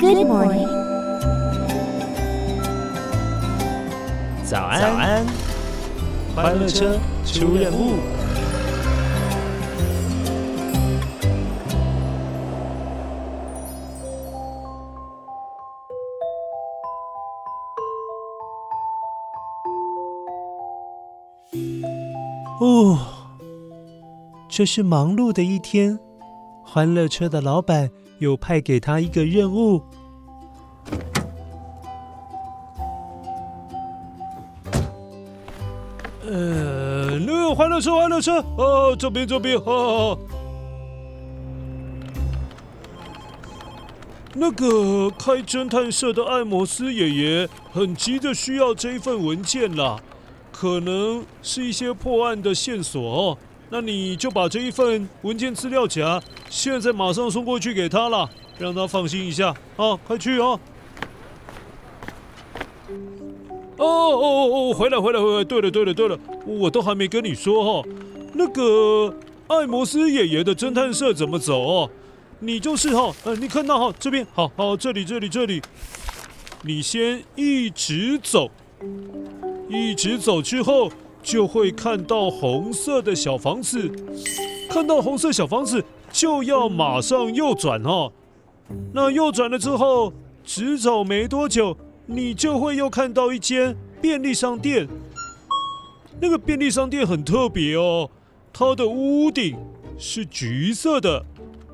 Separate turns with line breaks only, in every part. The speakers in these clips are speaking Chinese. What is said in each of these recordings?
Good morning，
早安，早安，欢乐车出任务。
哦，这是忙碌的一天。欢乐车的老板又派给他一个任务。
呃，那个欢乐车，欢乐车，哦，这边，这边，哦。那个开侦探社的艾摩斯爷爷很急的需要这一份文件啦，可能是一些破案的线索哦。那你就把这一份文件资料夹，现在马上送过去给他了，让他放心一下啊！快去啊！哦哦哦，回来回来回来！对了对了对了，我都还没跟你说哈，那个艾摩斯爷爷的侦探社怎么走哦？你就是哈，呃，你看到哈这边，好好这里这里这里，你先一直走，一直走之后。就会看到红色的小房子，看到红色小房子就要马上右转哦。那右转了之后，直走没多久，你就会又看到一间便利商店。那个便利商店很特别哦，它的屋顶是橘色的，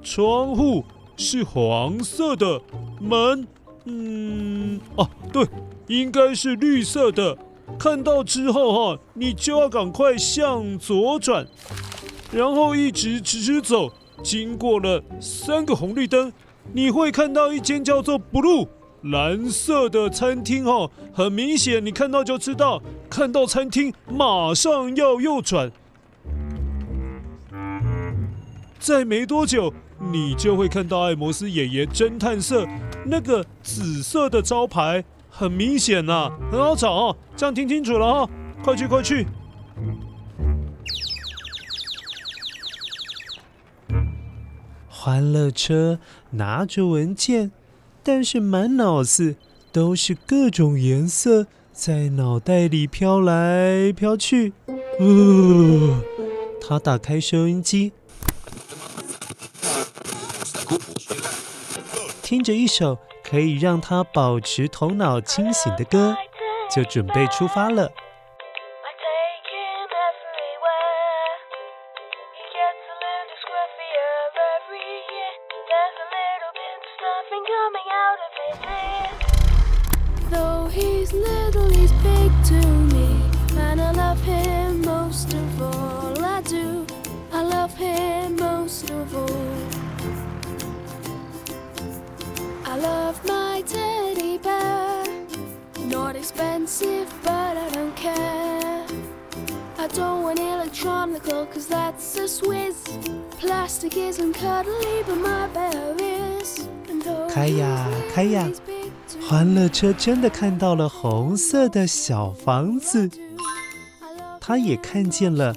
窗户是黄色的，门，嗯，啊，对，应该是绿色的。看到之后哈，你就要赶快向左转，然后一直直直走，经过了三个红绿灯，你会看到一间叫做 “blue” 蓝色的餐厅哈。很明显，你看到就知道，看到餐厅马上要右转。在没多久，你就会看到艾摩斯爷爷侦探社那个紫色的招牌。很明显呐、很好找哦，这样听清楚了、哦，快去快去！
欢乐车拿着文件，但是满脑子都是各种颜色，在脑袋里飘来飘去。呃，他打开收音机，听着一首。可以让他保持头脑清醒的歌，就准备出发了。开呀开呀！欢乐车真的看到了红色的小房子，他也看见了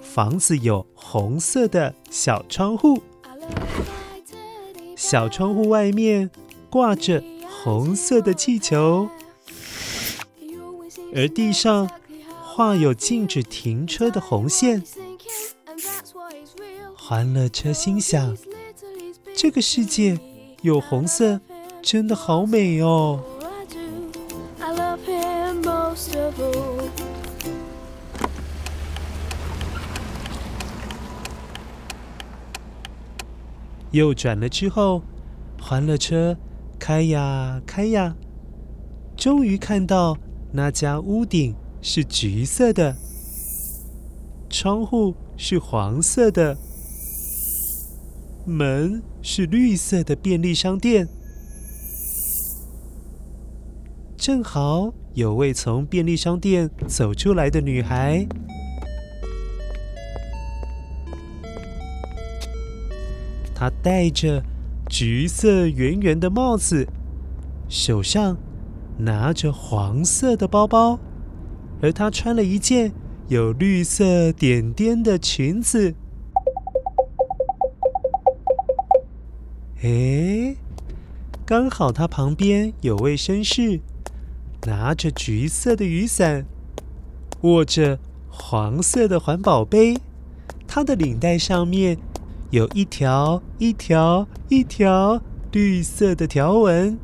房子有红色的小窗户，小窗户外面挂着红色的气球，而地上画有禁止停车的红线。欢乐车心想：这个世界有红色，真的好美哦！右转了之后，欢乐车开呀开呀，终于看到那家屋顶是橘色的，窗户是黄色的。门是绿色的便利商店，正好有位从便利商店走出来的女孩，她戴着橘色圆圆的帽子，手上拿着黄色的包包，而她穿了一件有绿色点点的裙子。诶，刚好他旁边有位绅士，拿着橘色的雨伞，握着黄色的环保杯，他的领带上面有一条一条一条绿色的条纹。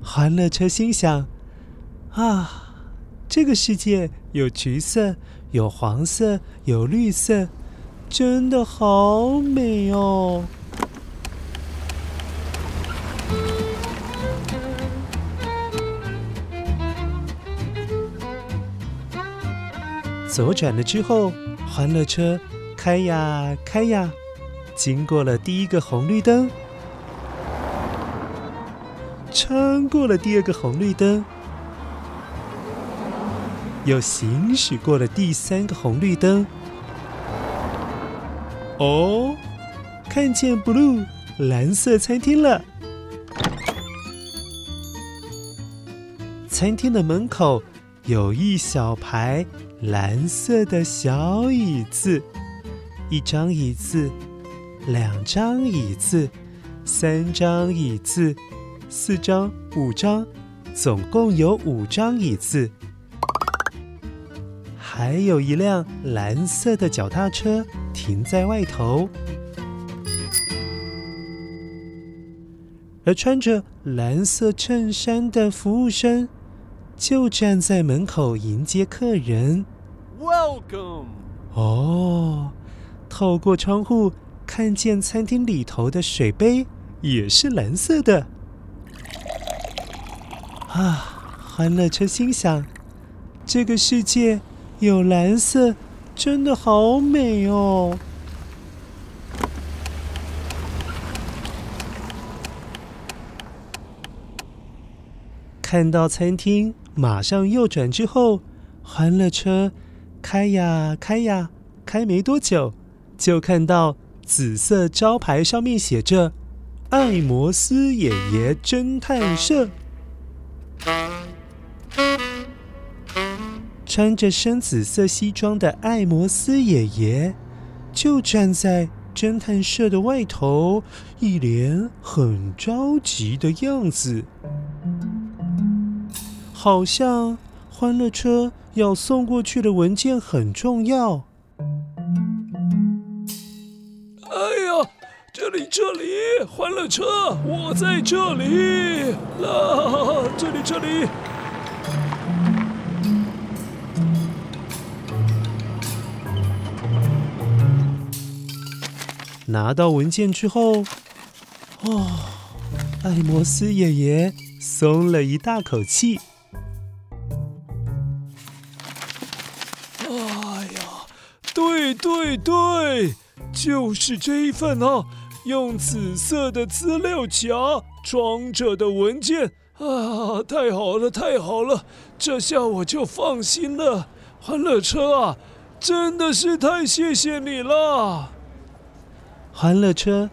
欢乐车心想：啊，这个世界有橘色，有黄色，有绿色，真的好美哦！左转了之后，欢乐车开呀开呀，经过了第一个红绿灯，穿过了第二个红绿灯，又行驶过了第三个红绿灯。哦，看见 Blue 蓝色餐厅了。餐厅的门口有一小排。蓝色的小椅子，一张椅子，两张椅子，三张椅子，四张，五张，总共有五张椅子。还有一辆蓝色的脚踏车停在外头，而穿着蓝色衬衫的服务生就站在门口迎接客人。
Welcome。
哦，透过窗户看见餐厅里头的水杯也是蓝色的。啊，欢乐车心想：这个世界有蓝色，真的好美哦。看到餐厅，马上右转之后，欢乐车。开呀开呀，开没多久，就看到紫色招牌上面写着“艾摩斯爷爷侦探社”。穿着深紫色西装的艾摩斯爷爷就站在侦探社的外头，一脸很着急的样子，好像欢乐车。要送过去的文件很重要。
这里这里，欢乐车，我在这里啦！这里这里。
拿到文件之后，哦，艾摩斯爷爷松了一大口气。
哎呀对对对，就是这一份啊，用紫色的资料夹装着的文件啊！太好了，太好了，这下我就放心了。欢乐车啊，真的是太谢谢你了。
欢乐车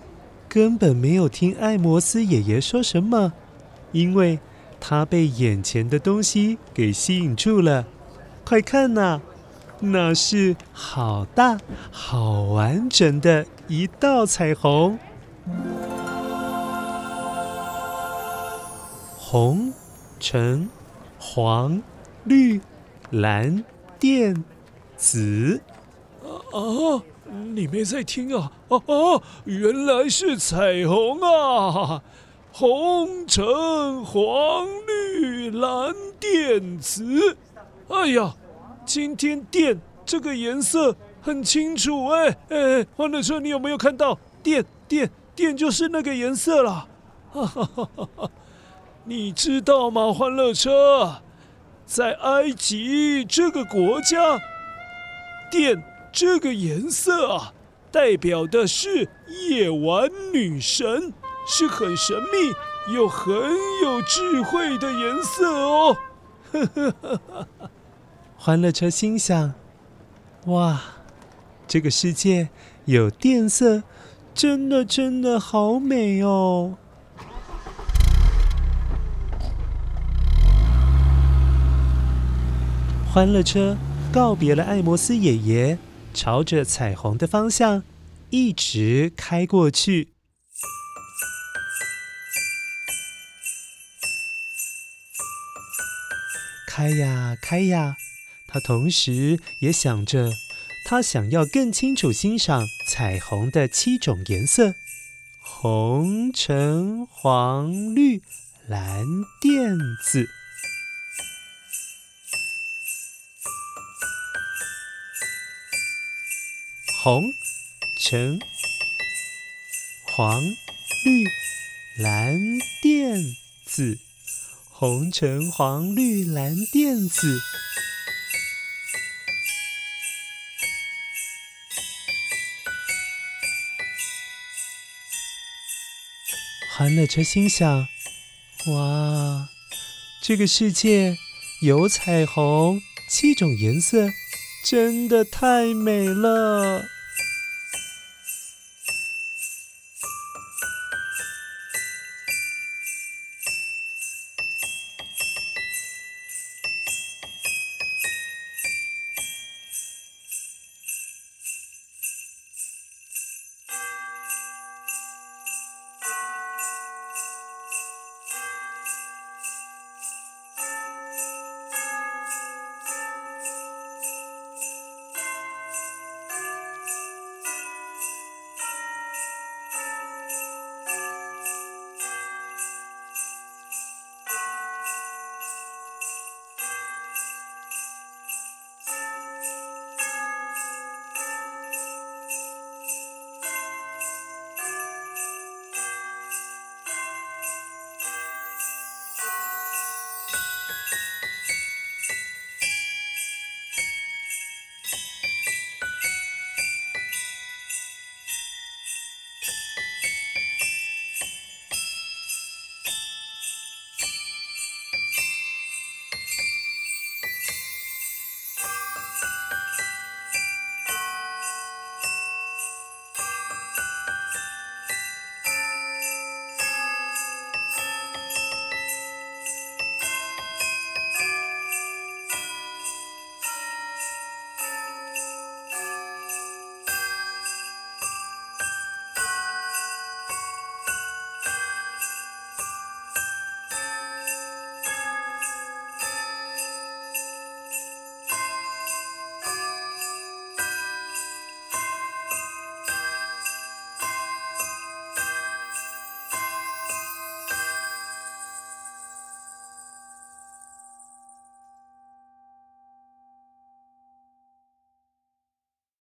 根本没有听艾摩斯爷爷说什么，因为他被眼前的东西给吸引住了。快看呐！那是好大、好完整的一道彩虹，红、橙、黄、绿、蓝、靛、紫。
啊，你没在听啊？哦哦，原来是彩虹啊！红、橙、黄、绿、蓝、靛、紫。哎呀！今天靛这个颜色很清楚哎哎，欢乐车，你有没有看到靛靛电就是那个颜色了？你知道吗，欢乐车，在埃及这个国家，电这个颜色啊，代表的是夜晚女神，是很神秘又很有智慧的颜色哦。呵呵呵呵
欢乐车心想：“哇，这个世界有电色，真的真的好美哦。欢乐车告别了艾摩斯爷爷朝着彩虹的方向一直开过去。开呀开呀他同时也想着他想要更清楚欣赏彩虹的七种颜色：红、橙、黄、绿、蓝、靛、紫。红、橙、黄、绿、蓝、靛、紫。红、橙、黄、绿、蓝、靛、紫。欢乐车心想：哇，这个世界有彩虹，七种颜色，真的太美了。